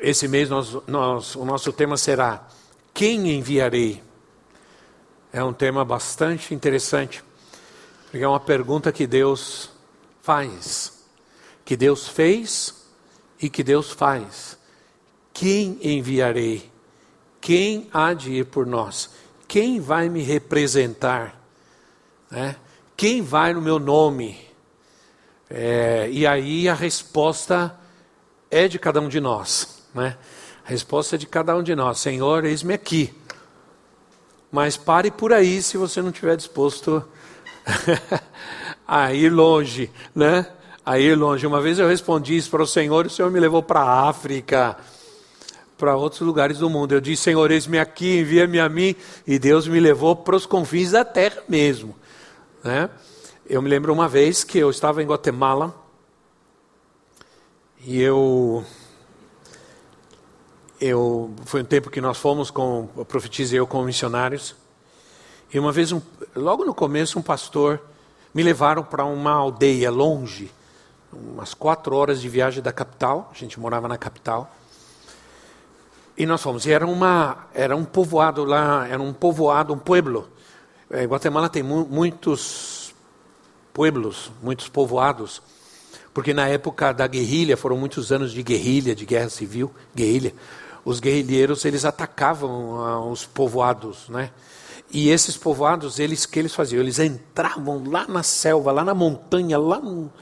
Esse mês nós, nós, o nosso tema será Quem enviarei? É um tema bastante interessante, porque é uma pergunta que Deus faz, que Deus fez e que Deus faz. Quem enviarei? Quem há de ir por nós? Quem vai me representar? Né? Quem vai no meu nome? É, e aí a resposta é de cada um de nós. Né? A resposta é de cada um de nós. Senhor, eis-me aqui. Mas pare por aí se você não estiver disposto a ir longe, né? A ir longe. Uma vez eu respondi isso para o Senhor, e o Senhor me levou para a África para outros lugares do mundo. Eu disse, Senhor, eis-me aqui, envia-me a mim, e Deus me levou para os confins da terra mesmo. Né? Eu me lembro uma vez que eu estava em Guatemala, e eu, eu foi um tempo que nós fomos com a profetisa e eu como missionários, e uma vez, um, logo no começo, um pastor me levaram para uma aldeia longe, umas quatro horas de viagem da capital, a gente morava na capital, e nós fomos. E era, uma, era um povoado lá, era um povoado, um pueblo. É, Guatemala tem mu muitos pueblos, muitos povoados, porque na época da guerrilha, foram muitos anos de guerrilha, de guerra civil, guerrilha. Os guerrilheiros, eles atacavam uh, os povoados, né? E esses povoados, eles que eles faziam? Eles entravam lá na selva, lá na montanha, lá no...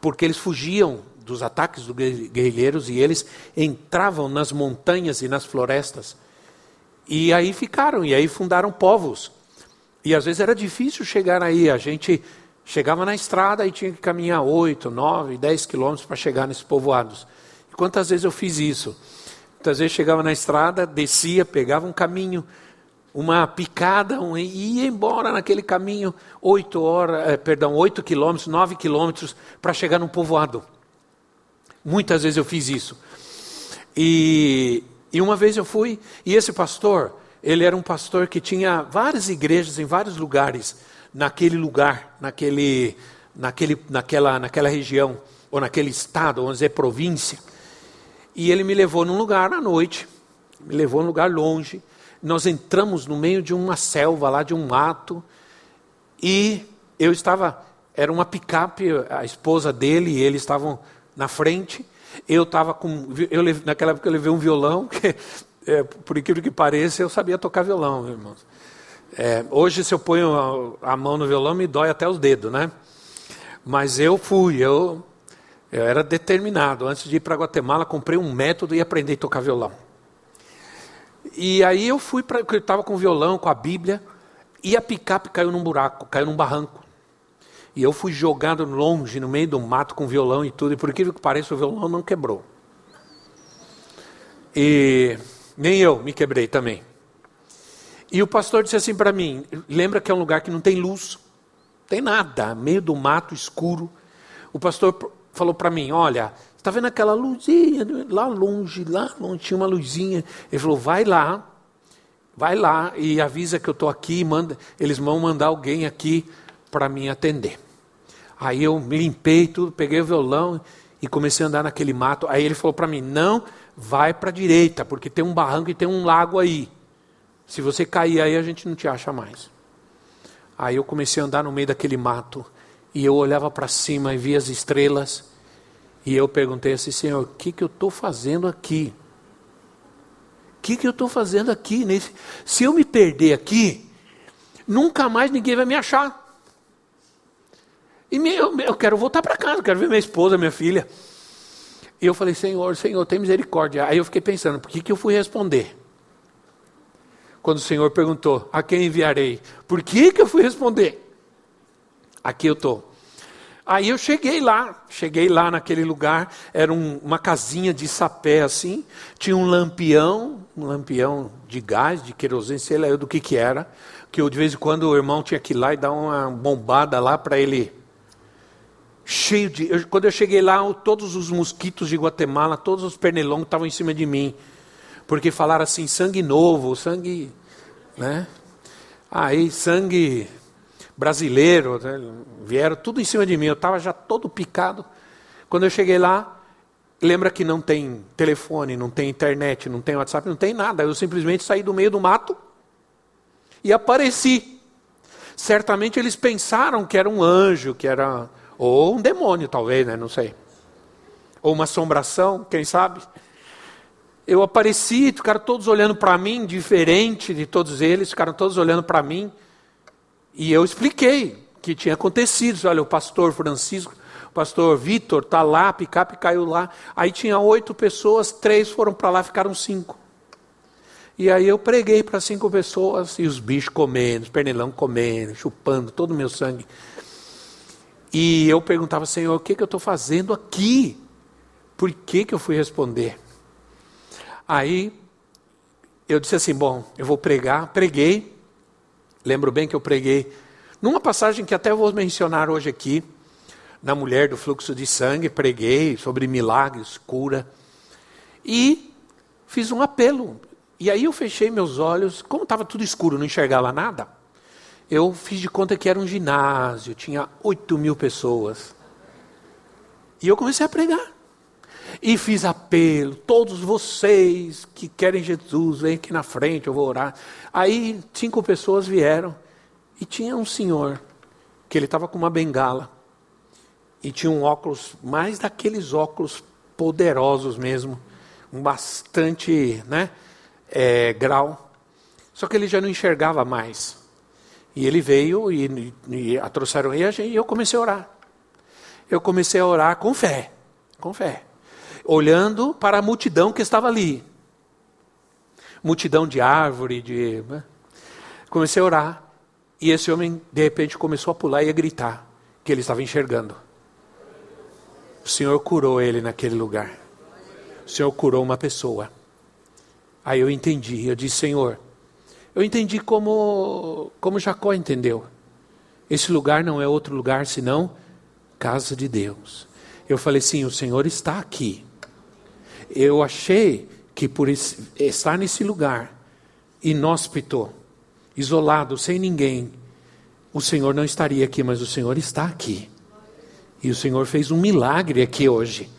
porque eles fugiam dos ataques dos guerrilheiros e eles entravam nas montanhas e nas florestas. E aí ficaram, e aí fundaram povos. E às vezes era difícil chegar aí, a gente chegava na estrada e tinha que caminhar 8, 9, 10 quilômetros para chegar nesses povoados. E quantas vezes eu fiz isso? Muitas vezes chegava na estrada, descia, pegava um caminho, uma picada um, e ia embora naquele caminho 8 horas, eh, perdão, 8 quilômetros, 9 quilômetros para chegar num povoado. Muitas vezes eu fiz isso. E, e uma vez eu fui, e esse pastor, ele era um pastor que tinha várias igrejas em vários lugares, naquele lugar, naquele, naquele, naquela, naquela região, ou naquele estado, vamos dizer, província. E ele me levou num lugar à noite, me levou num lugar longe. Nós entramos no meio de uma selva lá, de um mato, e eu estava, era uma picape, a esposa dele e ele estavam na frente. Eu estava com. Eu, naquela época eu levei um violão, que, é, por incrível que pareça, eu sabia tocar violão, irmãos. É, hoje, se eu ponho a, a, mão no violão, me dói até os dedos, né? Mas eu fui, eu, eu era determinado. Antes de ir para Guatemala, comprei um método e aprender a tocar violão. E aí eu fui para. Eu estava com violão, com a Bíblia, e a picape caiu num buraco, caiu num barranco. E eu fui jogado longe, no meio do mato, com violão e tudo. E por incrível que pareça, o violão não quebrou. E nem eu me quebrei também. E o pastor disse assim para mim: lembra que é um lugar que não tem luz, tem nada, meio do mato escuro. O pastor falou para mim: olha, está vendo aquela luzinha lá longe, lá longe tinha uma luzinha. Ele falou: vai lá, vai lá e avisa que eu estou aqui, manda, eles vão mandar alguém aqui para me atender. Aí eu me limpei tudo, peguei o violão e comecei a andar naquele mato. Aí ele falou para mim: não, vai para a direita, porque tem um barranco e tem um lago aí. Se você cair aí, a gente não te acha mais. Aí eu comecei a andar no meio daquele mato e eu olhava para cima e via as estrelas. E eu perguntei assim: Senhor, o que, que eu estou fazendo aqui? O que, que eu estou fazendo aqui? Nesse... Se eu me perder aqui, nunca mais ninguém vai me achar. E eu, eu, quero voltar para casa, quero ver minha esposa, minha filha. E eu falei, Senhor, Senhor, tem misericórdia. Aí eu fiquei pensando, por que, que eu fui responder? Quando o Senhor perguntou, a quem enviarei? Por que, que eu fui responder? Aqui eu estou. Aí eu cheguei lá, cheguei lá naquele lugar, era um, uma casinha de sapé assim, tinha um lampião, um lampião de gás, de querosene, sei lá do que que era, que eu de vez em quando o irmão tinha que ir lá e dar uma bombada lá para ele cheio de. Eu, quando eu cheguei lá, todos os mosquitos de Guatemala, todos os pernilongos estavam em cima de mim. Porque falaram assim, sangue novo, sangue. Né? Aí, sangue brasileiro, né? vieram tudo em cima de mim. Eu estava já todo picado. Quando eu cheguei lá, lembra que não tem telefone, não tem internet, não tem WhatsApp, não tem nada. Eu simplesmente saí do meio do mato e apareci. Certamente eles pensaram que era um anjo, que era ou um demônio, talvez, né? Não sei. Ou uma assombração, quem sabe? Eu apareci, ficaram todos olhando para mim, diferente de todos eles, ficaram todos olhando para mim. E eu expliquei o que tinha acontecido. Olha, o pastor Francisco, o pastor Vitor está lá, picape caiu lá. Aí tinha oito pessoas, três foram para lá, ficaram cinco. E aí eu preguei para cinco pessoas, e os bichos comendo, os pernilão comendo, chupando todo o meu sangue. E eu perguntava, Senhor, o que, que eu estou fazendo aqui? Por que, que eu fui responder? Aí eu disse assim: bom, eu vou pregar. Preguei. Lembro bem que eu preguei numa passagem que até vou mencionar hoje aqui, na mulher do fluxo de sangue, preguei sobre milagres, cura. E fiz um apelo. E aí eu fechei meus olhos, como estava tudo escuro, não enxergava nada. Eu fiz de conta que era um ginásio, tinha 8 mil pessoas. E eu comecei a pregar. E fiz apelo, todos vocês que querem Jesus, vem aqui na frente, eu vou orar. Aí cinco pessoas vieram e tinha um senhor que ele estava com uma bengala e tinha um óculos, mais daqueles óculos poderosos mesmo, um bastante né, é, grau. Só que ele já não enxergava mais. E ele veio e, e a trouxeram e eu comecei a orar. Eu comecei a orar com fé, com fé olhando para a multidão que estava ali. Multidão de árvore, de. Né? Comecei a orar. E esse homem, de repente, começou a pular e a gritar que ele estava enxergando. O Senhor curou ele naquele lugar. O Senhor curou uma pessoa. Aí eu entendi. Eu disse, Senhor, eu entendi como, como Jacó entendeu. Esse lugar não é outro lugar senão casa de Deus. Eu falei, sim, o Senhor está aqui eu achei que por estar nesse lugar, inóspito, isolado, sem ninguém, o Senhor não estaria aqui, mas o Senhor está aqui. E o Senhor fez um milagre aqui hoje.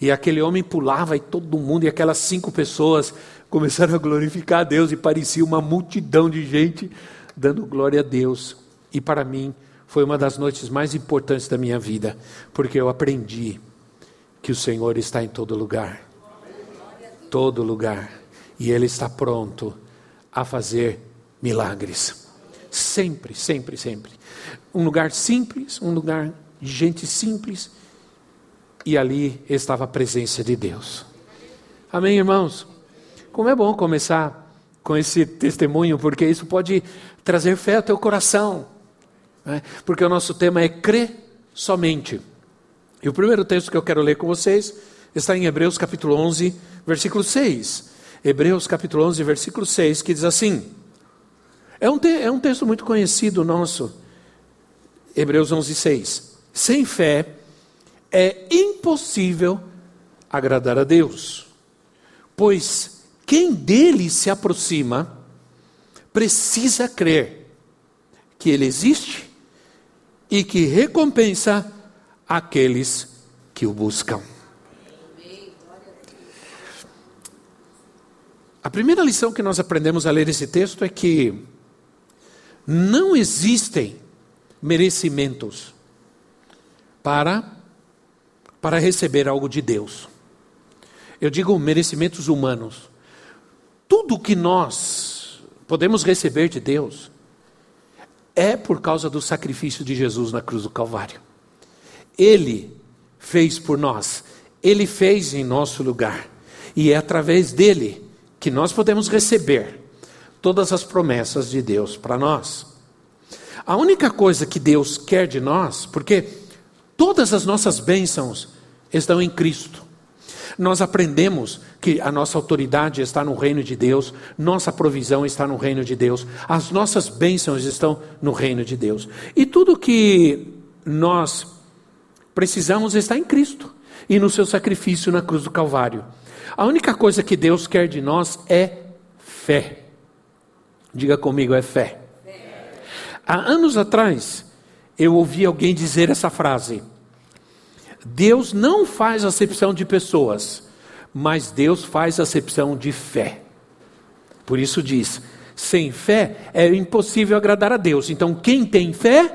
E aquele homem pulava e todo mundo, e aquelas cinco pessoas começaram a glorificar a Deus, e parecia uma multidão de gente dando glória a Deus. E para mim, foi uma das noites mais importantes da minha vida, porque eu aprendi que o Senhor está em todo lugar. Todo lugar. E Ele está pronto a fazer milagres. Sempre, sempre, sempre. Um lugar simples, um lugar de gente simples. E ali estava a presença de Deus. Amém, irmãos? Como é bom começar com esse testemunho, porque isso pode trazer fé ao teu coração. Né? Porque o nosso tema é crer somente. E o primeiro texto que eu quero ler com vocês está em Hebreus capítulo 11, versículo 6. Hebreus capítulo 11, versículo 6, que diz assim: é um, é um texto muito conhecido nosso, Hebreus 11, 6. Sem fé é impossível agradar a Deus, pois quem dele se aproxima precisa crer que ele existe e que recompensa aqueles que o buscam. A primeira lição que nós aprendemos a ler esse texto é que não existem merecimentos para para receber algo de Deus. Eu digo merecimentos humanos. Tudo que nós podemos receber de Deus é por causa do sacrifício de Jesus na cruz do Calvário. Ele fez por nós, Ele fez em nosso lugar, e é através dele que nós podemos receber todas as promessas de Deus para nós. A única coisa que Deus quer de nós, porque Todas as nossas bênçãos estão em Cristo. Nós aprendemos que a nossa autoridade está no reino de Deus, nossa provisão está no reino de Deus, as nossas bênçãos estão no reino de Deus. E tudo que nós precisamos está em Cristo e no seu sacrifício na cruz do Calvário. A única coisa que Deus quer de nós é fé. Diga comigo, é fé. fé. Há anos atrás, eu ouvi alguém dizer essa frase. Deus não faz acepção de pessoas, mas Deus faz acepção de fé. Por isso diz: sem fé é impossível agradar a Deus. Então, quem tem fé,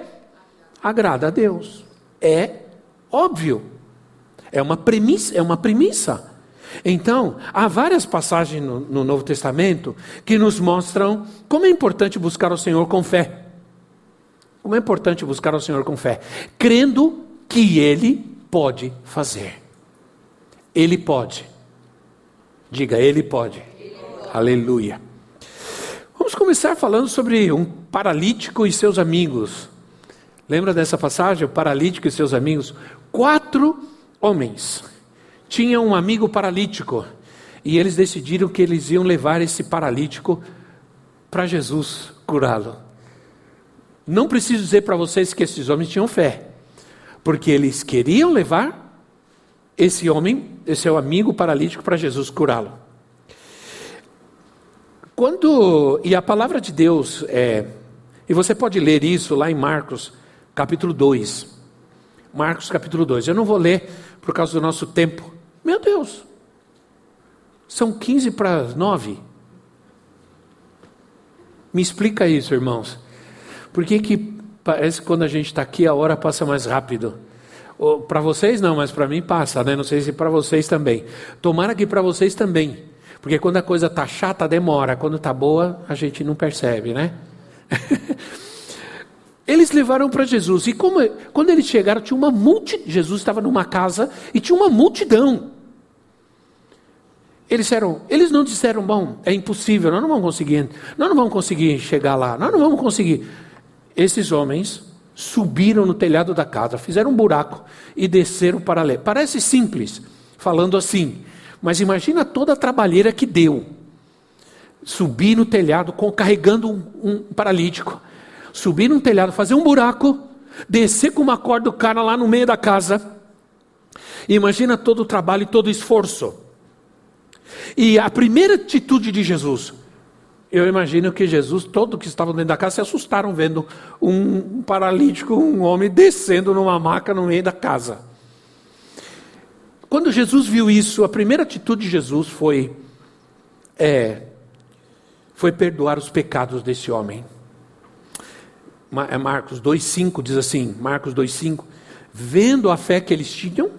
agrada a Deus. É óbvio. É uma premissa, é uma premissa. Então, há várias passagens no, no Novo Testamento que nos mostram como é importante buscar o Senhor com fé. Como é importante buscar o Senhor com fé, crendo que Ele pode fazer. Ele pode. Diga, Ele pode. Ele pode. Aleluia. Vamos começar falando sobre um paralítico e seus amigos. Lembra dessa passagem? O paralítico e seus amigos. Quatro homens tinham um amigo paralítico. E eles decidiram que eles iam levar esse paralítico para Jesus curá-lo. Não preciso dizer para vocês que esses homens tinham fé porque eles queriam levar esse homem, esse seu amigo paralítico, para Jesus curá-lo. Quando, e a palavra de Deus é, e você pode ler isso lá em Marcos, capítulo 2. Marcos, capítulo 2. Eu não vou ler por causa do nosso tempo. Meu Deus, são 15 para 9. Me explica isso, irmãos. Por que, que Parece que quando a gente está aqui a hora passa mais rápido. Para vocês não, mas para mim passa, né? Não sei se para vocês também. Tomara que para vocês também. Porque quando a coisa está chata, demora. Quando está boa, a gente não percebe, né? eles levaram para Jesus. E como, quando eles chegaram, tinha uma multidão. Jesus estava numa casa e tinha uma multidão. Eles disseram, eles não disseram, bom, é impossível, nós não vamos conseguir, nós não vamos conseguir chegar lá, nós não vamos conseguir esses homens subiram no telhado da casa, fizeram um buraco e desceram para ler. Parece simples, falando assim, mas imagina toda a trabalheira que deu. Subir no telhado carregando um, um paralítico, subir no telhado, fazer um buraco, descer com uma corda do cara lá no meio da casa. Imagina todo o trabalho e todo o esforço. E a primeira atitude de Jesus, eu imagino que Jesus, todos que estavam dentro da casa, se assustaram vendo um paralítico, um homem descendo numa maca no meio da casa. Quando Jesus viu isso, a primeira atitude de Jesus foi é, foi perdoar os pecados desse homem. É Marcos 2,5 diz assim: Marcos 2,5: Vendo a fé que eles tinham,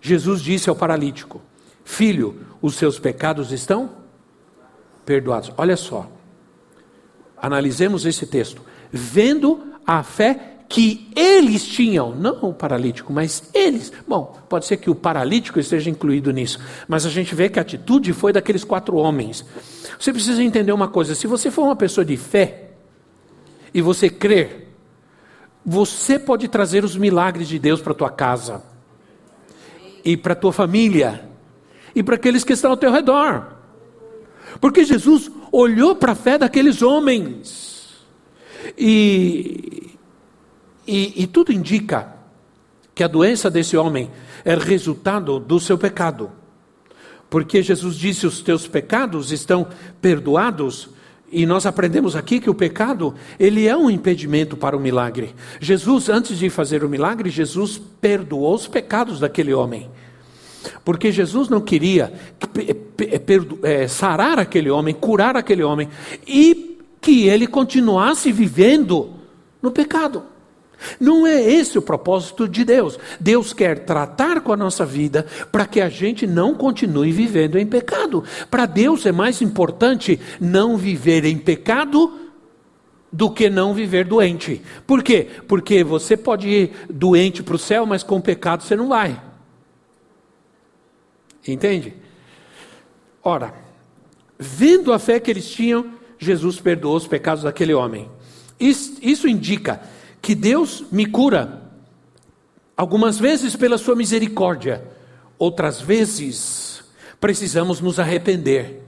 Jesus disse ao paralítico: Filho, os seus pecados estão perdoados. Olha só, analisemos esse texto. Vendo a fé que eles tinham, não o paralítico, mas eles. Bom, pode ser que o paralítico esteja incluído nisso, mas a gente vê que a atitude foi daqueles quatro homens. Você precisa entender uma coisa: se você for uma pessoa de fé e você crer, você pode trazer os milagres de Deus para tua casa e para tua família e para aqueles que estão ao teu redor. Porque Jesus olhou para a fé daqueles homens. E, e, e tudo indica que a doença desse homem é resultado do seu pecado. Porque Jesus disse: os teus pecados estão perdoados. E nós aprendemos aqui que o pecado, ele é um impedimento para o milagre. Jesus, antes de fazer o milagre, Jesus perdoou os pecados daquele homem. Porque Jesus não queria é, sarar aquele homem, curar aquele homem, e que ele continuasse vivendo no pecado. Não é esse o propósito de Deus. Deus quer tratar com a nossa vida para que a gente não continue vivendo em pecado. Para Deus é mais importante não viver em pecado do que não viver doente. Por quê? Porque você pode ir doente para o céu, mas com pecado você não vai. Entende? Ora, vendo a fé que eles tinham, Jesus perdoou os pecados daquele homem. Isso, indica que Deus me cura Algumas vezes pela sua misericórdia, outras vezes precisamos nos arrepender.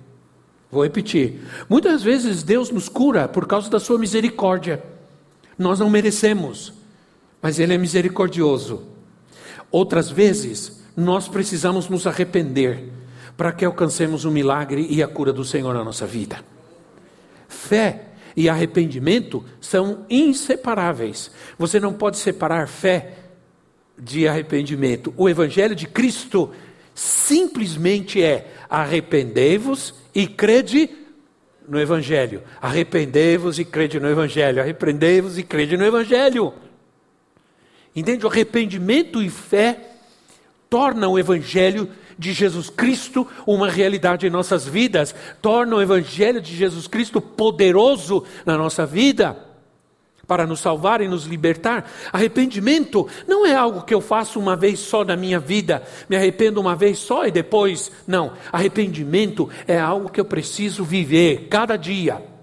Vou repetir. Muitas vezes Deus nos cura por causa da sua misericórdia. Nós não merecemos, mas Ele é misericordioso. Outras vezes, nós precisamos nos arrepender para que alcancemos o milagre e a cura do Senhor na nossa vida. Fé e arrependimento são inseparáveis. Você não pode separar fé de arrependimento. O Evangelho de Cristo simplesmente é: arrependei-vos e crede no Evangelho. Arrependei-vos e crede no Evangelho. Arrependei-vos e crede no Evangelho. Entende? O arrependimento e fé tornam o Evangelho de Jesus Cristo uma realidade em nossas vidas, tornam o Evangelho de Jesus Cristo poderoso na nossa vida para nos salvar e nos libertar. Arrependimento não é algo que eu faço uma vez só na minha vida, me arrependo uma vez só e depois. Não. Arrependimento é algo que eu preciso viver cada dia.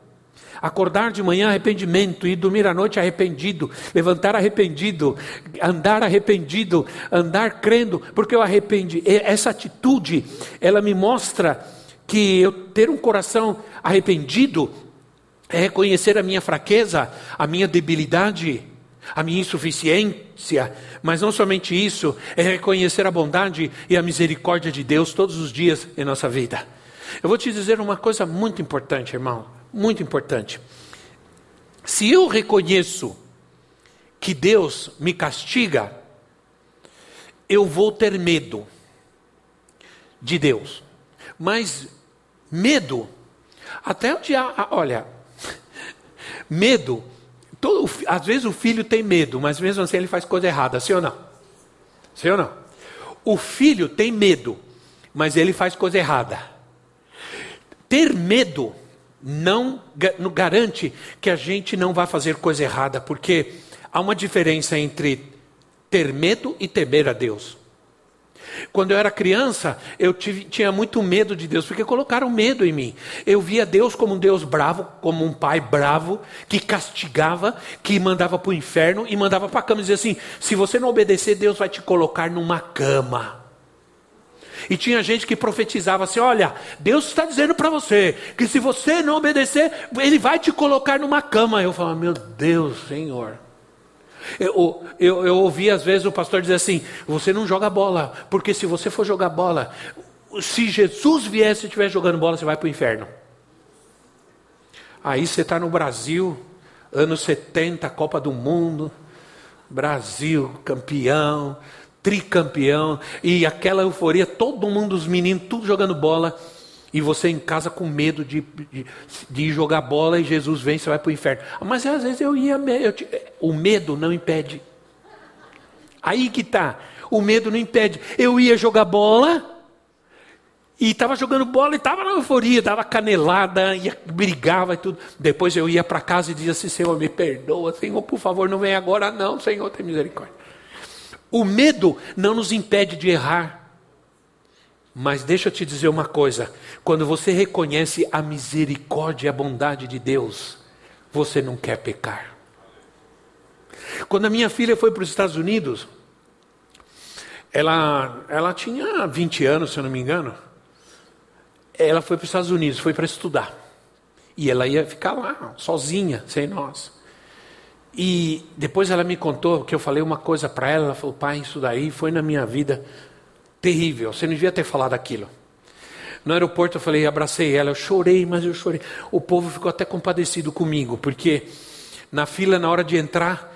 Acordar de manhã arrependimento, ir dormir à noite arrependido, levantar arrependido, andar arrependido, andar crendo, porque eu arrependi. Essa atitude, ela me mostra que eu ter um coração arrependido é reconhecer a minha fraqueza, a minha debilidade, a minha insuficiência, mas não somente isso, é reconhecer a bondade e a misericórdia de Deus todos os dias em nossa vida. Eu vou te dizer uma coisa muito importante, irmão, muito importante. Se eu reconheço que Deus me castiga, eu vou ter medo de Deus. Mas medo, até o dia, olha, Medo, todo, às vezes o filho tem medo, mas mesmo assim ele faz coisa errada, sim ou não? Sim ou não? O filho tem medo, mas ele faz coisa errada. Ter medo não, garante que a gente não vai fazer coisa errada, porque há uma diferença entre ter medo e temer a Deus. Quando eu era criança, eu tive, tinha muito medo de Deus, porque colocaram medo em mim. Eu via Deus como um Deus bravo, como um pai bravo, que castigava, que mandava para o inferno e mandava para a cama e dizia assim: se você não obedecer, Deus vai te colocar numa cama. E tinha gente que profetizava assim: olha, Deus está dizendo para você que se você não obedecer, Ele vai te colocar numa cama. Eu falava: meu Deus, Senhor. Eu, eu, eu ouvi às vezes o pastor dizer assim: você não joga bola, porque se você for jogar bola, se Jesus viesse e estiver jogando bola, você vai para o inferno. Aí você está no Brasil, anos 70, Copa do Mundo, Brasil campeão, tricampeão, e aquela euforia, todo mundo, os meninos, tudo jogando bola. E você em casa com medo de, de, de jogar bola e Jesus vem, você vai para o inferno. Mas às vezes eu ia. Eu, o medo não impede. Aí que está. O medo não impede. Eu ia jogar bola. E estava jogando bola e estava na euforia, estava canelada, ia, brigava e tudo. Depois eu ia para casa e dizia assim: Senhor, me perdoa, Senhor, por favor, não vem agora, não, Senhor, tem misericórdia. O medo não nos impede de errar. Mas deixa eu te dizer uma coisa: quando você reconhece a misericórdia e a bondade de Deus, você não quer pecar. Quando a minha filha foi para os Estados Unidos, ela, ela tinha 20 anos, se eu não me engano. Ela foi para os Estados Unidos, foi para estudar. E ela ia ficar lá, sozinha, sem nós. E depois ela me contou que eu falei uma coisa para ela. Ela falou: pai, isso daí foi na minha vida terrível. Você não devia ter falado aquilo. No aeroporto eu falei, abracei ela, eu chorei, mas eu chorei. O povo ficou até compadecido comigo, porque na fila, na hora de entrar,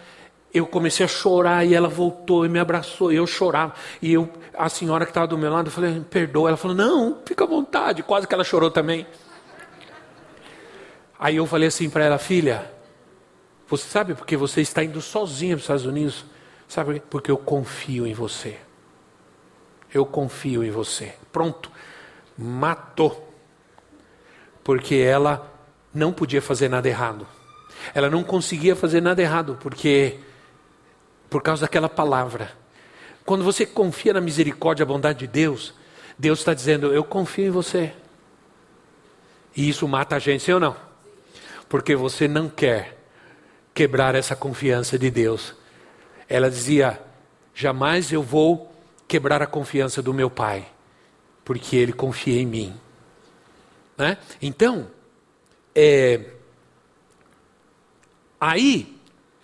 eu comecei a chorar e ela voltou e me abraçou e eu chorava. E eu, a senhora que estava do meu lado, eu falei, perdoa. Ela falou, não, fica à vontade. Quase que ela chorou também. Aí eu falei assim para ela, filha, você sabe porque você está indo sozinha para os Estados Unidos? Sabe porque eu confio em você eu confio em você. Pronto, matou. Porque ela não podia fazer nada errado. Ela não conseguia fazer nada errado, porque por causa daquela palavra. Quando você confia na misericórdia e bondade de Deus, Deus está dizendo: Eu confio em você. E isso mata a gente, sim ou não? Porque você não quer quebrar essa confiança de Deus. Ela dizia: jamais eu vou quebrar a confiança do meu pai, porque ele confia em mim. Né? Então, é, aí,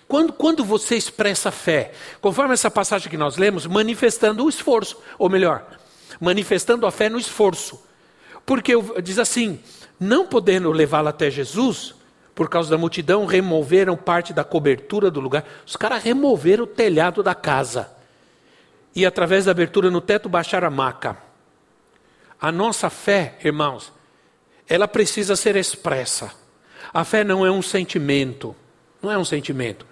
quando, quando você expressa fé, conforme essa passagem que nós lemos, manifestando o esforço, ou melhor, manifestando a fé no esforço. Porque diz assim: não podendo levá-la até Jesus, por causa da multidão, removeram parte da cobertura do lugar. Os caras removeram o telhado da casa. E através da abertura no teto baixaram a maca. A nossa fé, irmãos, ela precisa ser expressa. A fé não é um sentimento. Não é um sentimento.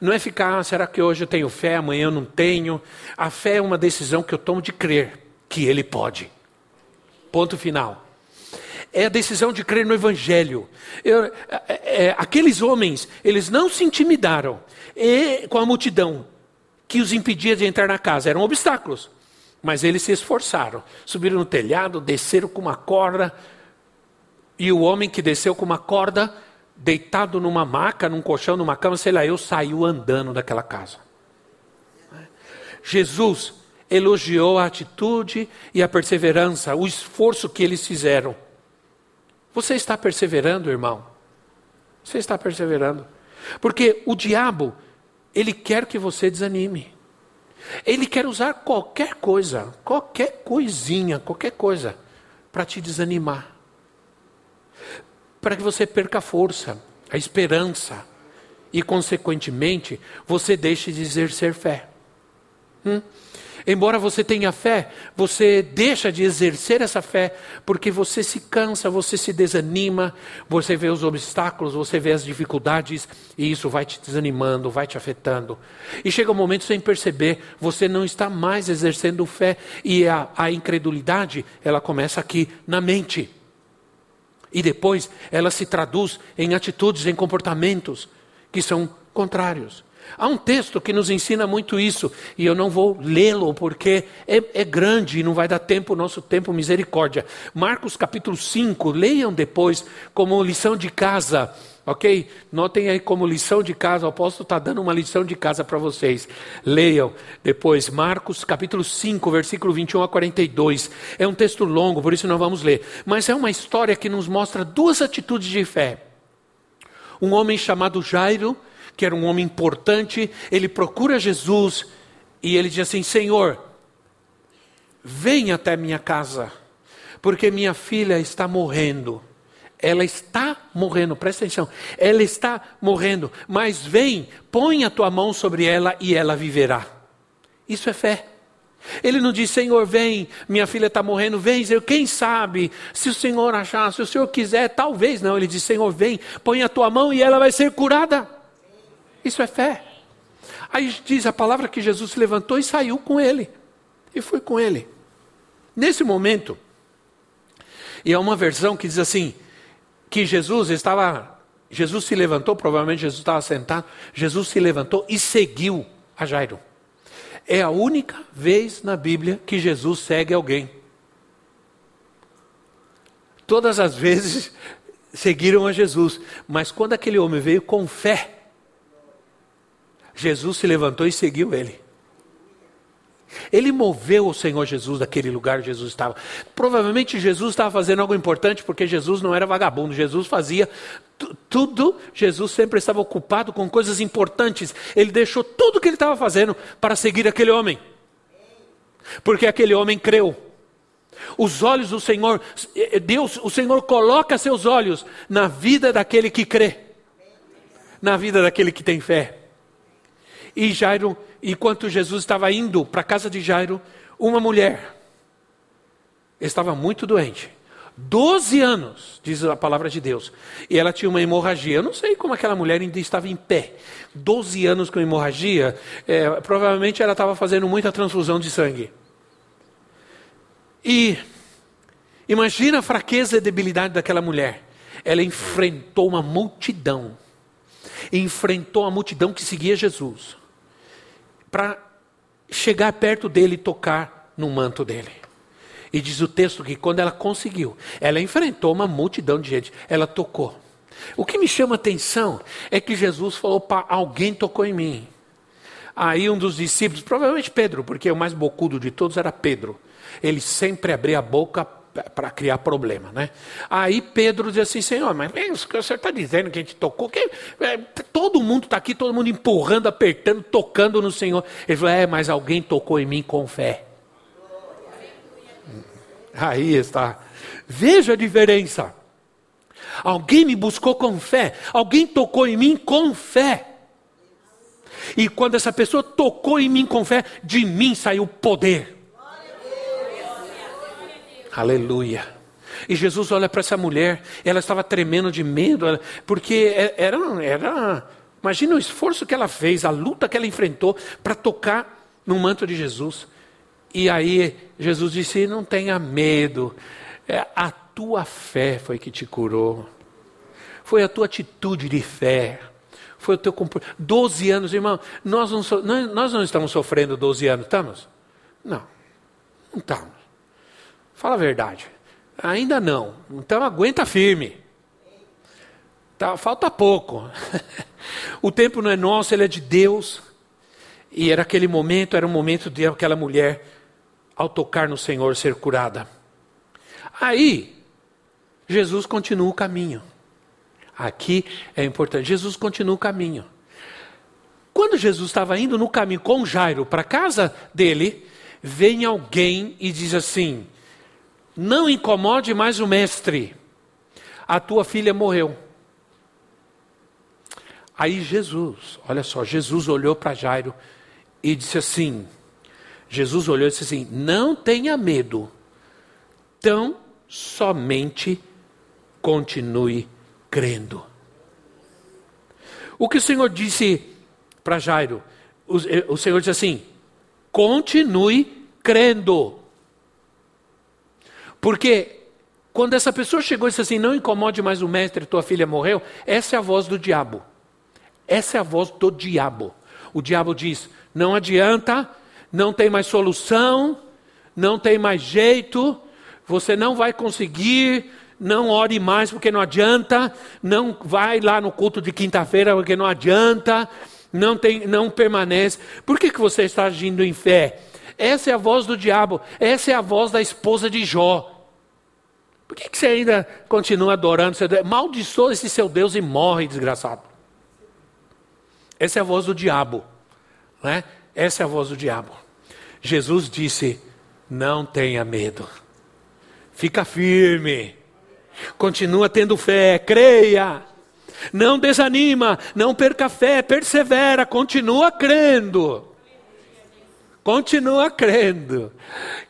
Não é ficar, ah, será que hoje eu tenho fé, amanhã eu não tenho. A fé é uma decisão que eu tomo de crer que Ele pode. Ponto final. É a decisão de crer no Evangelho. Eu, é, é, aqueles homens, eles não se intimidaram e, com a multidão que os impedia de entrar na casa. Eram obstáculos. Mas eles se esforçaram. Subiram no telhado, desceram com uma corda. E o homem que desceu com uma corda, deitado numa maca, num colchão, numa cama, sei lá, eu saiu andando daquela casa. Jesus elogiou a atitude e a perseverança, o esforço que eles fizeram. Você está perseverando, irmão? Você está perseverando. Porque o diabo, ele quer que você desanime. Ele quer usar qualquer coisa, qualquer coisinha, qualquer coisa, para te desanimar. Para que você perca a força, a esperança. E, consequentemente, você deixe de exercer fé. Hum? Embora você tenha fé, você deixa de exercer essa fé porque você se cansa, você se desanima, você vê os obstáculos, você vê as dificuldades e isso vai te desanimando, vai te afetando. E chega um momento sem perceber, você não está mais exercendo fé e a, a incredulidade ela começa aqui na mente. E depois ela se traduz em atitudes, em comportamentos que são contrários. Há um texto que nos ensina muito isso, e eu não vou lê-lo porque é, é, grande e não vai dar tempo, nosso tempo, misericórdia. Marcos capítulo 5, leiam depois como lição de casa, ok? Notem aí como lição de casa, o apóstolo está dando uma lição de casa para vocês. Leiam depois, Marcos capítulo 5, versículo 21 a 42. É um texto longo, por isso não vamos ler, mas é uma história que nos mostra duas atitudes de fé. Um homem chamado Jairo que era um homem importante, ele procura Jesus e ele diz assim: Senhor, vem até minha casa, porque minha filha está morrendo. Ela está morrendo, presta atenção, ela está morrendo, mas vem, põe a tua mão sobre ela e ela viverá. Isso é fé. Ele não diz, Senhor, vem, minha filha está morrendo, vem, Senhor, quem sabe, se o Senhor achar, se o Senhor quiser, talvez não. Ele diz, Senhor, vem, põe a tua mão e ela vai ser curada. Isso é fé. Aí diz a palavra que Jesus se levantou e saiu com ele. E foi com ele. Nesse momento, e há uma versão que diz assim: que Jesus estava. Jesus se levantou, provavelmente Jesus estava sentado. Jesus se levantou e seguiu a Jairo. É a única vez na Bíblia que Jesus segue alguém. Todas as vezes seguiram a Jesus, mas quando aquele homem veio com fé, Jesus se levantou e seguiu ele. Ele moveu o Senhor Jesus daquele lugar onde Jesus estava. Provavelmente Jesus estava fazendo algo importante, porque Jesus não era vagabundo. Jesus fazia tudo. Jesus sempre estava ocupado com coisas importantes. Ele deixou tudo que ele estava fazendo para seguir aquele homem. Porque aquele homem creu. Os olhos do Senhor, Deus, o Senhor coloca seus olhos na vida daquele que crê, na vida daquele que tem fé. E Jairo, enquanto Jesus estava indo para a casa de Jairo, uma mulher estava muito doente. Doze anos, diz a palavra de Deus. E ela tinha uma hemorragia. Eu não sei como aquela mulher ainda estava em pé. Doze anos com hemorragia. É, provavelmente ela estava fazendo muita transfusão de sangue. E imagina a fraqueza e debilidade daquela mulher. Ela enfrentou uma multidão. Enfrentou a multidão que seguia Jesus para chegar perto dele e tocar no manto dele. E diz o texto que quando ela conseguiu, ela enfrentou uma multidão de gente, ela tocou. O que me chama atenção é que Jesus falou para alguém tocou em mim. Aí um dos discípulos, provavelmente Pedro, porque o mais bocudo de todos era Pedro. Ele sempre abria a boca para criar problema, né? Aí Pedro diz assim, Senhor, mas o que o senhor está dizendo que a gente tocou? Que, é, todo mundo está aqui, todo mundo empurrando, apertando, tocando no Senhor. Ele falou, é, mas alguém tocou em mim com fé. Aí está. Veja a diferença. Alguém me buscou com fé, alguém tocou em mim com fé. E quando essa pessoa tocou em mim com fé, de mim saiu poder. Aleluia. E Jesus olha para essa mulher, ela estava tremendo de medo, porque é, era, era. Imagina o esforço que ela fez, a luta que ela enfrentou para tocar no manto de Jesus. E aí Jesus disse: Não tenha medo, é, a tua fé foi que te curou, foi a tua atitude de fé. Foi o teu comportamento. Doze anos, irmão, nós não, so... nós não estamos sofrendo doze anos, estamos? Não, não estamos. Fala a verdade. Ainda não. Então aguenta firme. Tá, falta pouco. o tempo não é nosso, ele é de Deus. E era aquele momento, era um momento de aquela mulher, ao tocar no Senhor, ser curada. Aí, Jesus continua o caminho. Aqui é importante. Jesus continua o caminho. Quando Jesus estava indo no caminho com Jairo para casa dele, vem alguém e diz assim: não incomode mais o mestre, a tua filha morreu. Aí Jesus, olha só, Jesus olhou para Jairo e disse assim: Jesus olhou e disse assim: Não tenha medo, tão somente continue crendo. O que o Senhor disse para Jairo? O, o Senhor disse assim: continue crendo. Porque quando essa pessoa chegou e disse assim: Não incomode mais o mestre, tua filha morreu, essa é a voz do diabo. Essa é a voz do diabo. O diabo diz: Não adianta, não tem mais solução, não tem mais jeito, você não vai conseguir, não ore mais porque não adianta, não vai lá no culto de quinta-feira porque não adianta, não, tem, não permanece. Por que, que você está agindo em fé? Essa é a voz do diabo, essa é a voz da esposa de Jó. Por que, que você ainda continua adorando seu Deus? Maldiçoa esse seu Deus e morre, desgraçado. Essa é a voz do diabo. Né? Essa é a voz do diabo. Jesus disse: Não tenha medo. Fica firme. Continua tendo fé, creia. Não desanima, não perca fé, persevera, continua crendo. Continua crendo.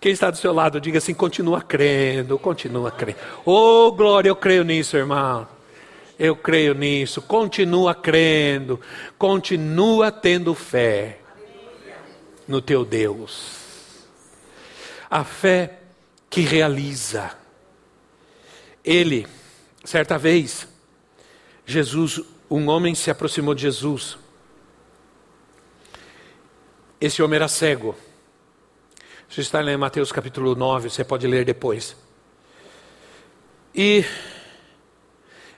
Quem está do seu lado, diga assim: continua crendo, continua crendo. Oh, glória, eu creio nisso, irmão. Eu creio nisso. Continua crendo. Continua tendo fé no teu Deus. A fé que realiza. Ele, certa vez, Jesus, um homem se aproximou de Jesus esse homem era cego. Isso está em Mateus capítulo 9, você pode ler depois. E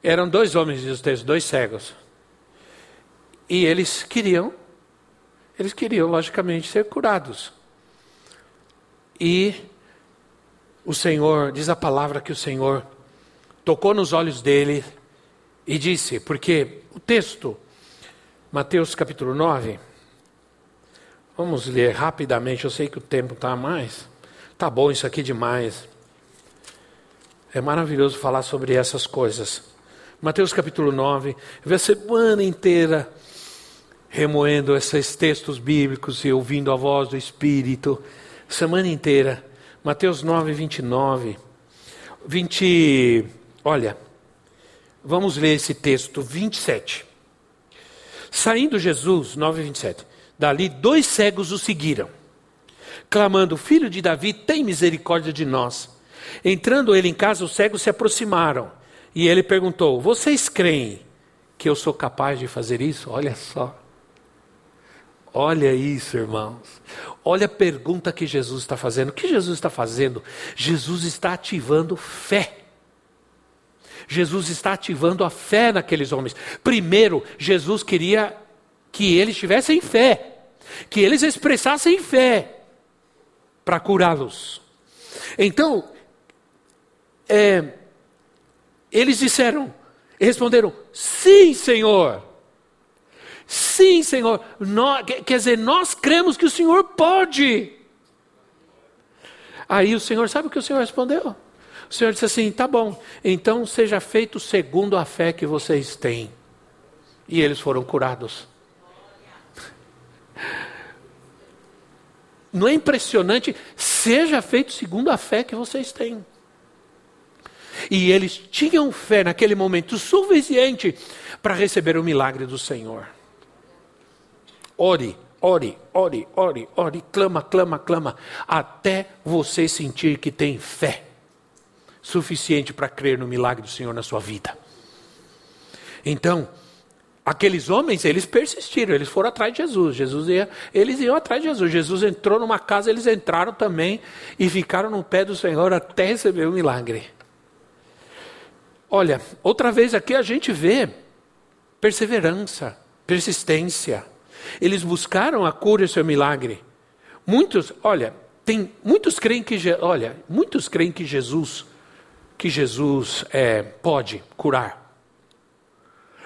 eram dois homens, diz o texto, dois cegos. E eles queriam, eles queriam, logicamente, ser curados. E o Senhor, diz a palavra que o Senhor tocou nos olhos dele e disse, porque o texto, Mateus capítulo 9, Vamos ler rapidamente, eu sei que o tempo está a mais. Tá bom isso aqui demais. É maravilhoso falar sobre essas coisas. Mateus capítulo 9, vai a semana inteira remoendo esses textos bíblicos e ouvindo a voz do Espírito. Semana inteira. Mateus 9, 29. 20. Olha, vamos ler esse texto, 27. Saindo Jesus, 9, 27. Dali, dois cegos o seguiram, clamando: Filho de Davi, tem misericórdia de nós. Entrando ele em casa, os cegos se aproximaram e ele perguntou: Vocês creem que eu sou capaz de fazer isso? Olha só. Olha isso, irmãos. Olha a pergunta que Jesus está fazendo. O que Jesus está fazendo? Jesus está ativando fé. Jesus está ativando a fé naqueles homens. Primeiro, Jesus queria que eles tivessem fé. Que eles expressassem fé para curá-los. Então, é, eles disseram, responderam: Sim, Senhor. Sim, Senhor. Nós, quer dizer, nós cremos que o Senhor pode. Aí o Senhor, sabe o que o Senhor respondeu? O Senhor disse assim: tá bom, então seja feito segundo a fé que vocês têm. E eles foram curados. Não é impressionante? Seja feito segundo a fé que vocês têm. E eles tinham fé naquele momento suficiente para receber o milagre do Senhor. Ore, ore, ore, ore, ore, clama, clama, clama, até você sentir que tem fé suficiente para crer no milagre do Senhor na sua vida. Então, aqueles homens, eles persistiram, eles foram atrás de Jesus. Jesus ia, eles iam atrás de Jesus. Jesus entrou numa casa, eles entraram também e ficaram no pé do Senhor até receber o milagre. Olha, outra vez aqui a gente vê perseverança, persistência. Eles buscaram a cura e o seu milagre. Muitos, olha, tem muitos creem que, olha, muitos creem que Jesus, que Jesus é, pode curar.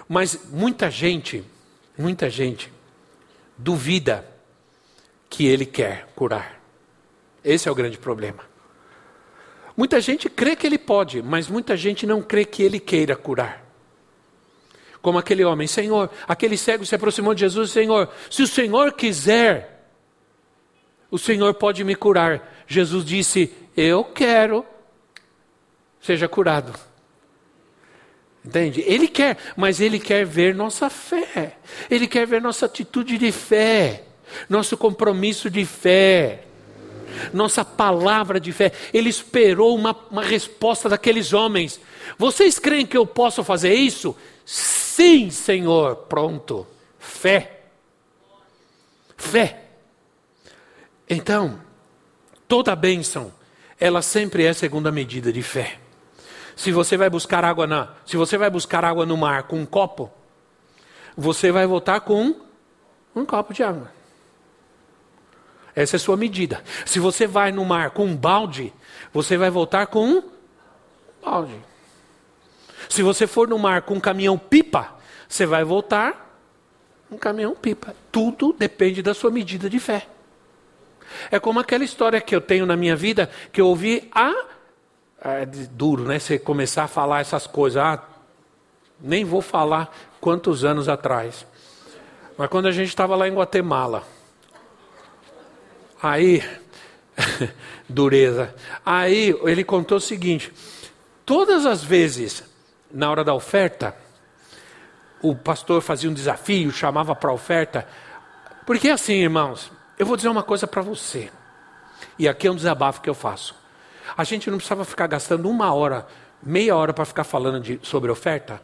Mas muita gente, muita gente duvida que ele quer curar. Esse é o grande problema. Muita gente crê que ele pode, mas muita gente não crê que ele queira curar. Como aquele homem, Senhor, aquele cego se aproximou de Jesus, Senhor, se o Senhor quiser, o Senhor pode me curar. Jesus disse: Eu quero, seja curado. Entende? Ele quer, mas ele quer ver nossa fé. Ele quer ver nossa atitude de fé, nosso compromisso de fé nossa palavra de fé. Ele esperou uma, uma resposta daqueles homens. Vocês creem que eu posso fazer isso? Sim, Senhor. Pronto. Fé. Fé. Então, toda bênção, ela sempre é segunda medida de fé. Se você vai buscar água na, se você vai buscar água no mar com um copo, você vai voltar com um copo de água. Essa é a sua medida. Se você vai no mar com um balde, você vai voltar com um balde. Se você for no mar com um caminhão pipa, você vai voltar um caminhão pipa. Tudo depende da sua medida de fé. É como aquela história que eu tenho na minha vida que eu ouvi há é duro, né? Você começar a falar essas coisas. Ah, nem vou falar quantos anos atrás. Mas quando a gente estava lá em Guatemala, Aí, dureza. Aí ele contou o seguinte: todas as vezes, na hora da oferta, o pastor fazia um desafio, chamava para a oferta. Porque assim, irmãos, eu vou dizer uma coisa para você. E aqui é um desabafo que eu faço. A gente não precisava ficar gastando uma hora, meia hora para ficar falando de, sobre oferta,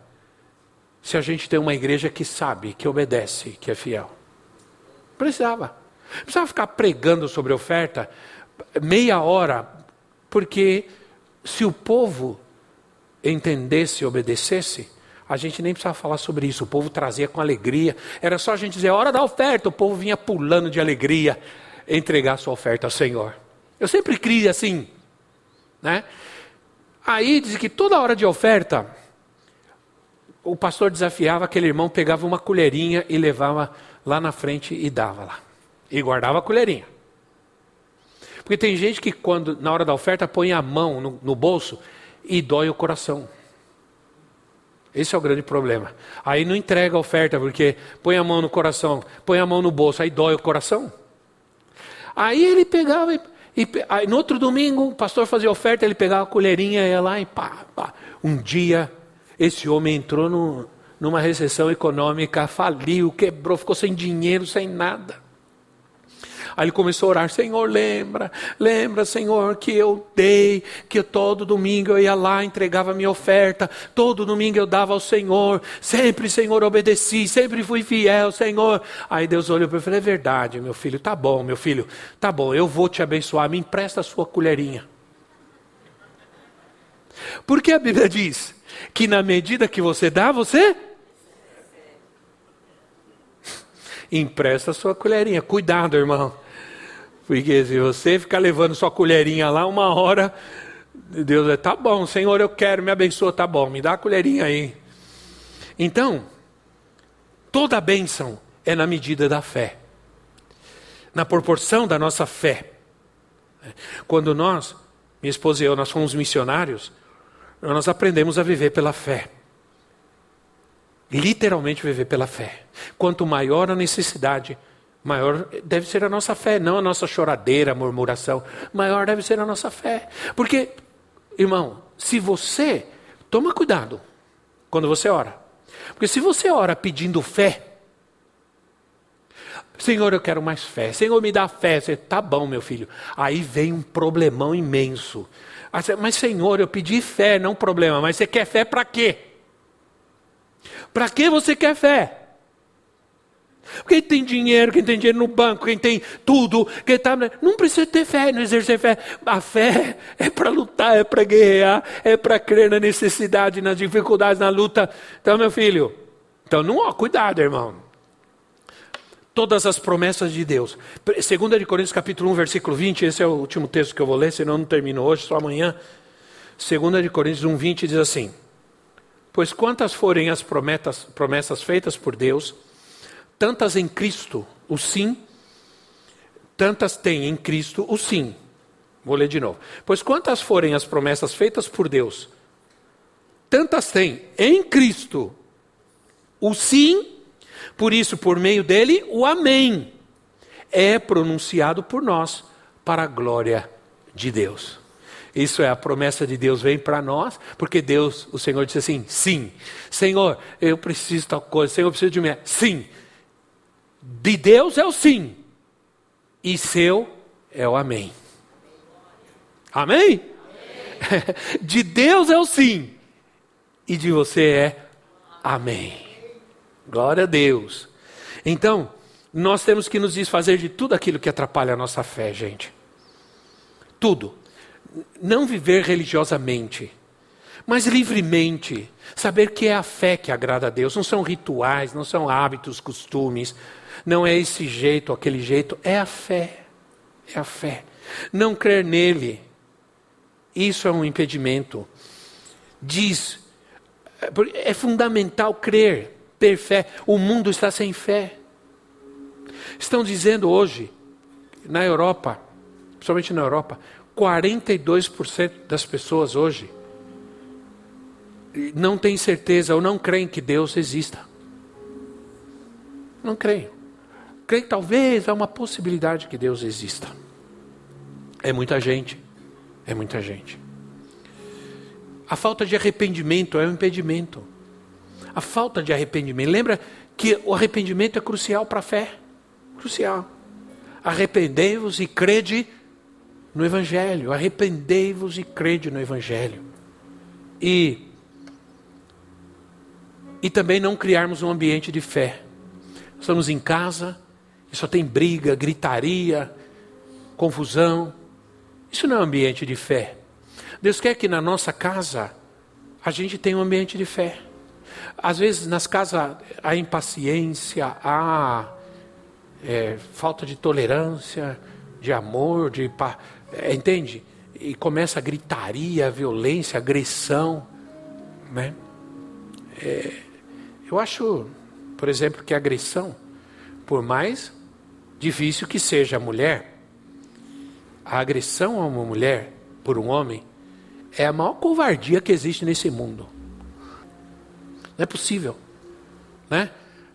se a gente tem uma igreja que sabe, que obedece, que é fiel. Precisava. Precisava ficar pregando sobre oferta meia hora, porque se o povo entendesse e obedecesse, a gente nem precisava falar sobre isso. O povo trazia com alegria. Era só a gente dizer, hora da oferta. O povo vinha pulando de alegria entregar sua oferta ao Senhor. Eu sempre criei assim. Né? Aí diz que toda hora de oferta, o pastor desafiava aquele irmão, pegava uma colherinha e levava lá na frente e dava lá. E guardava a colherinha. Porque tem gente que, quando na hora da oferta, põe a mão no, no bolso e dói o coração. Esse é o grande problema. Aí não entrega a oferta, porque põe a mão no coração, põe a mão no bolso, aí dói o coração. Aí ele pegava, e, e aí, no outro domingo, o pastor fazia oferta, ele pegava a colherinha, ia lá e pá, pá. Um dia, esse homem entrou no, numa recessão econômica, faliu, quebrou, ficou sem dinheiro, sem nada. Aí ele começou a orar: Senhor, lembra, lembra, Senhor, que eu dei, que todo domingo eu ia lá, entregava minha oferta, todo domingo eu dava ao Senhor, sempre, Senhor, obedeci, sempre fui fiel, Senhor. Aí Deus olhou para ele e falou: É verdade, meu filho, tá bom, meu filho, tá bom, eu vou te abençoar, me empresta a sua colherinha. Porque a Bíblia diz que na medida que você dá, você empresta a sua colherinha. Cuidado, irmão. Porque se você ficar levando sua colherinha lá, uma hora, Deus é, tá bom, Senhor, eu quero, me abençoa, tá bom, me dá a colherinha aí. Então, toda bênção é na medida da fé, na proporção da nossa fé. Quando nós, minha esposa e eu, nós fomos missionários, nós aprendemos a viver pela fé. Literalmente viver pela fé. Quanto maior a necessidade, maior deve ser a nossa fé, não a nossa choradeira, murmuração. Maior deve ser a nossa fé. Porque, irmão, se você. Toma cuidado quando você ora. Porque se você ora pedindo fé, Senhor, eu quero mais fé. Senhor, me dá fé. Você, tá bom, meu filho. Aí vem um problemão imenso. Mas, Senhor, eu pedi fé, não problema. Mas você quer fé para quê? Para que você quer fé? Quem tem dinheiro, quem tem dinheiro no banco, quem tem tudo, quem tá, não precisa ter fé, não exercer fé. A fé é para lutar, é para guerrear, é para crer na necessidade, nas dificuldades, na luta. Então, meu filho, então não, ó, cuidado, irmão. Todas as promessas de Deus. 2 de Coríntios capítulo 1, versículo 20, esse é o último texto que eu vou ler, senão não termino hoje, só amanhã. 2 de Coríntios 1, 20 diz assim: Pois quantas forem as promessas feitas por Deus, tantas em Cristo o sim, tantas tem em Cristo o sim. Vou ler de novo. Pois quantas forem as promessas feitas por Deus, tantas tem em Cristo o sim, por isso, por meio dele, o amém é pronunciado por nós para a glória de Deus. Isso é a promessa de Deus vem para nós, porque Deus, o Senhor disse assim: sim, Senhor, eu preciso de tal coisa, Senhor, eu preciso de mim. Sim, de Deus é o sim, e seu é o amém. Amém? amém. De Deus é o sim, e de você é amém. Glória a Deus. Então, nós temos que nos desfazer de tudo aquilo que atrapalha a nossa fé, gente. Tudo. Não viver religiosamente, mas livremente. Saber que é a fé que agrada a Deus. Não são rituais, não são hábitos, costumes, não é esse jeito, aquele jeito, é a fé. É a fé. Não crer nele, isso é um impedimento. Diz, é fundamental crer, ter fé. O mundo está sem fé. Estão dizendo hoje, na Europa, principalmente na Europa, 42% das pessoas hoje não têm certeza ou não creem que Deus exista. Não creem creio que talvez há uma possibilidade que Deus exista. É muita gente. É muita gente. A falta de arrependimento é um impedimento. A falta de arrependimento. Lembra que o arrependimento é crucial para a fé. Crucial. Arrependei-vos e crede no Evangelho. Arrependei-vos e crede no Evangelho. E, e também não criarmos um ambiente de fé. Estamos em casa, e só tem briga, gritaria, confusão. Isso não é um ambiente de fé. Deus quer que na nossa casa a gente tenha um ambiente de fé. Às vezes nas casas há impaciência, há é, falta de tolerância, de amor, de é, entende? E começa a gritaria, a violência, a agressão, né? É, eu acho, por exemplo, que a agressão, por mais difícil que seja a mulher, a agressão a uma mulher por um homem é a maior covardia que existe nesse mundo. Não é possível, né?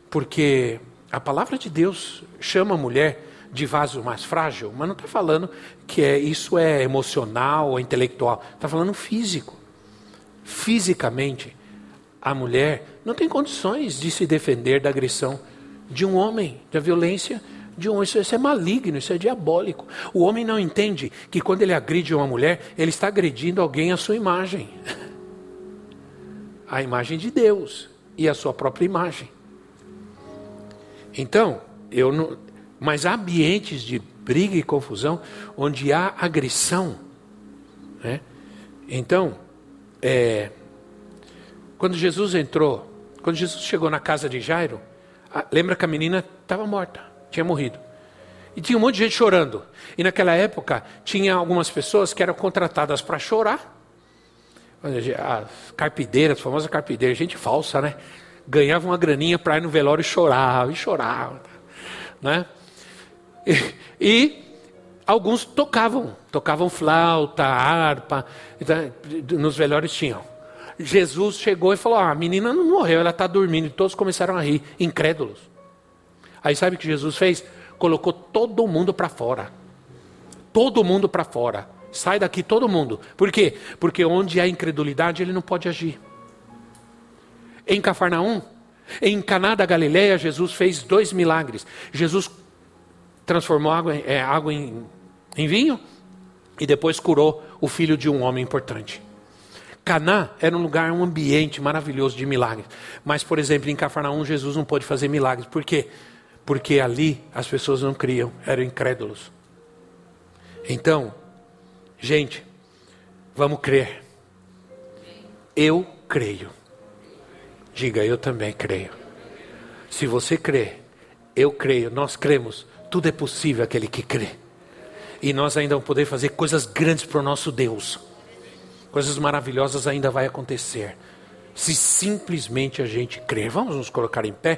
Porque a palavra de Deus chama a mulher de vaso mais frágil, mas não está falando que é, isso é emocional ou intelectual, está falando físico. Fisicamente, a mulher não tem condições de se defender da agressão de um homem, da violência de um. Isso, isso é maligno, isso é diabólico. O homem não entende que quando ele agride uma mulher, ele está agredindo alguém à sua imagem. A imagem de Deus e a sua própria imagem. Então, eu não, mas há ambientes de briga e confusão onde há agressão. Né? Então, é, quando Jesus entrou, quando Jesus chegou na casa de Jairo, lembra que a menina estava morta, tinha morrido. E tinha um monte de gente chorando. E naquela época tinha algumas pessoas que eram contratadas para chorar. As carpideiras, as famosas carpideiras, gente falsa, né? Ganhavam uma graninha para ir no velório e chorar, e chorar. Né? E, e alguns tocavam, tocavam flauta, harpa, então, nos velórios tinham. Jesus chegou e falou: ah, a menina não morreu, ela está dormindo. E todos começaram a rir, incrédulos. Aí sabe o que Jesus fez? Colocou todo mundo para fora. Todo mundo para fora. Sai daqui todo mundo. Por quê? Porque onde há incredulidade, ele não pode agir. Em Cafarnaum, em Caná da Galileia, Jesus fez dois milagres. Jesus transformou água, é, água em, em vinho e depois curou o filho de um homem importante. Caná era um lugar, um ambiente maravilhoso de milagres. Mas, por exemplo, em Cafarnaum, Jesus não pôde fazer milagres. Por quê? Porque ali as pessoas não criam, eram incrédulos. Então, gente, vamos crer. Eu creio. Diga, eu também creio. Se você crê, eu creio, nós cremos, tudo é possível aquele que crê. E nós ainda vamos poder fazer coisas grandes para o nosso Deus coisas maravilhosas ainda vai acontecer. Se simplesmente a gente crer. Vamos nos colocar em pé.